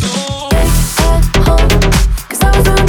DJ Paris.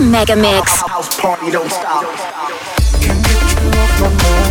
Mega Mix. House party don't stop. Shut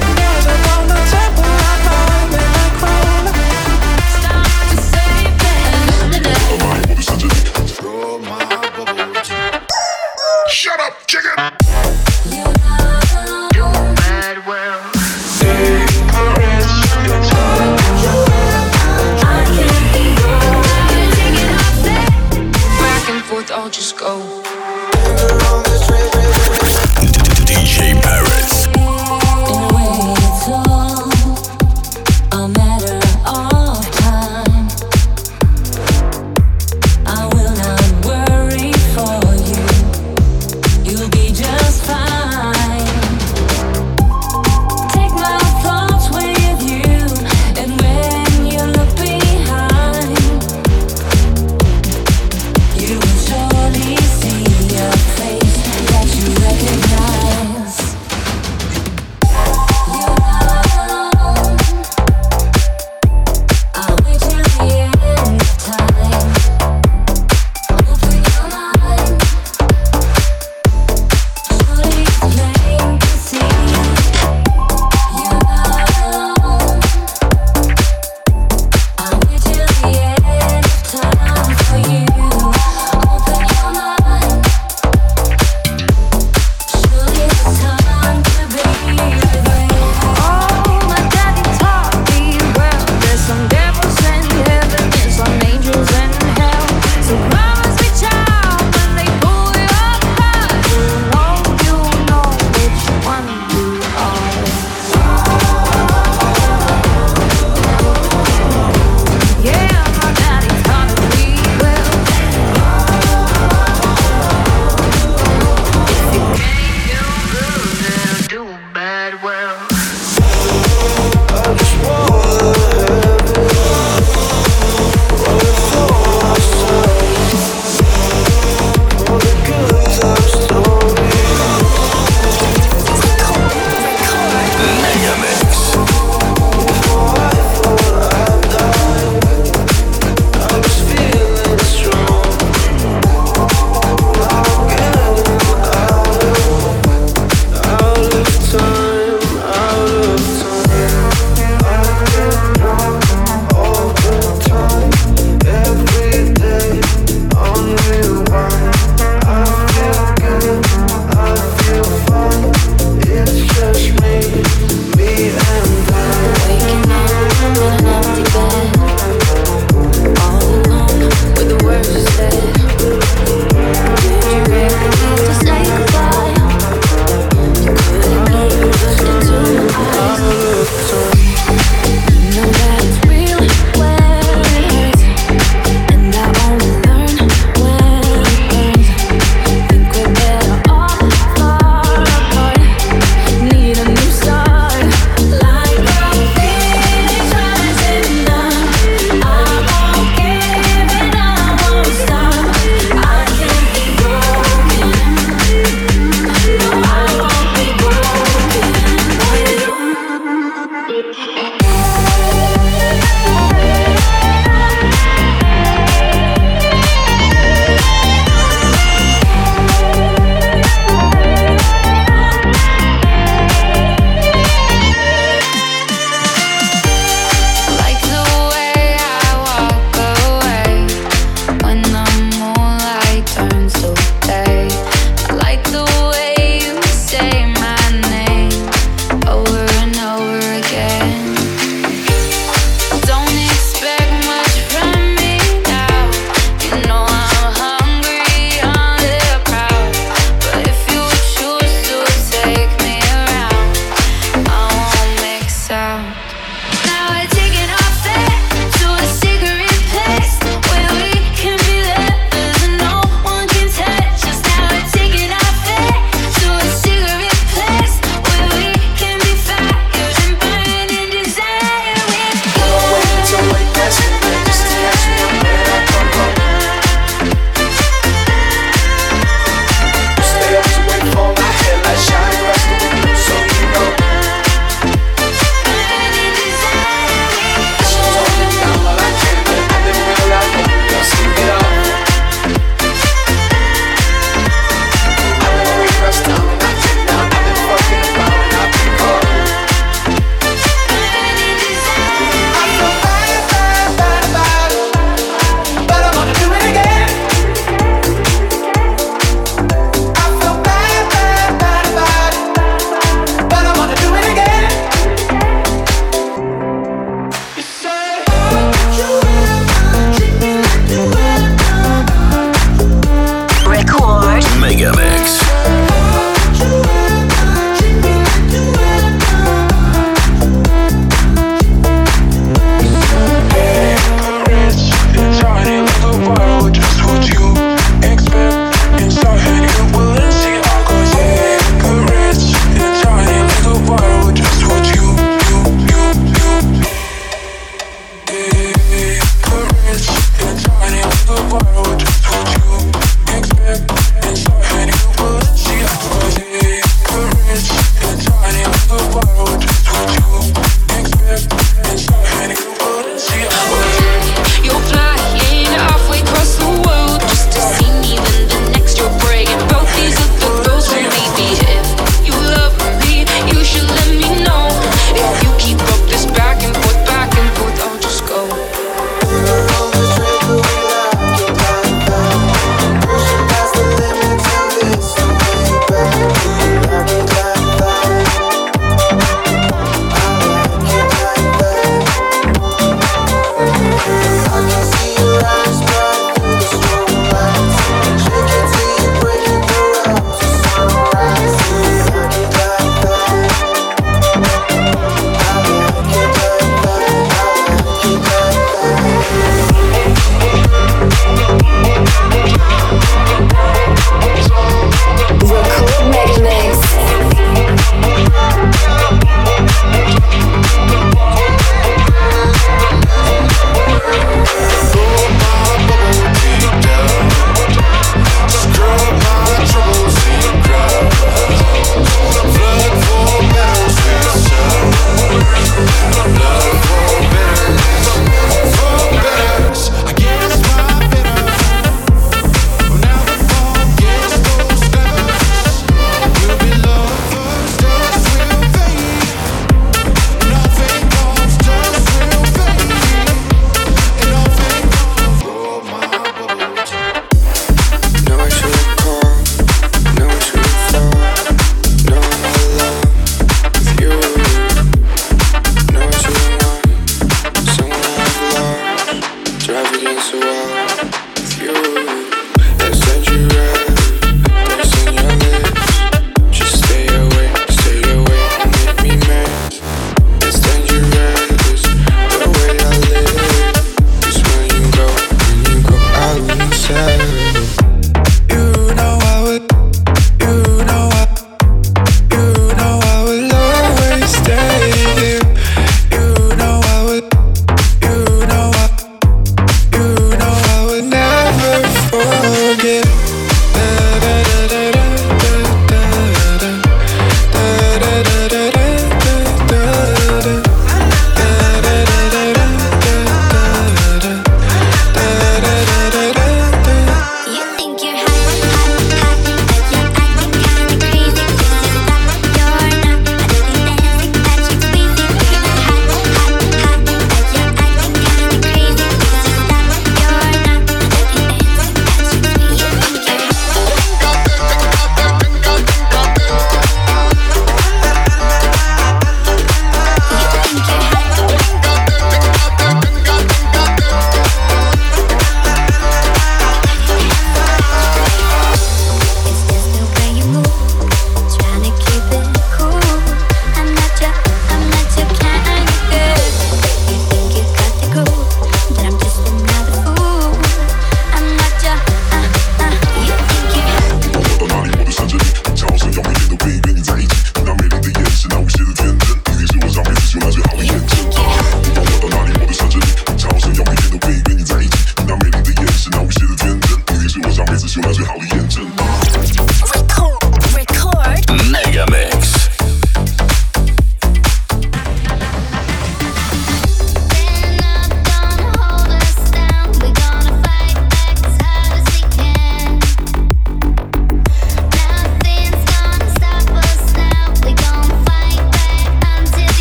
for you.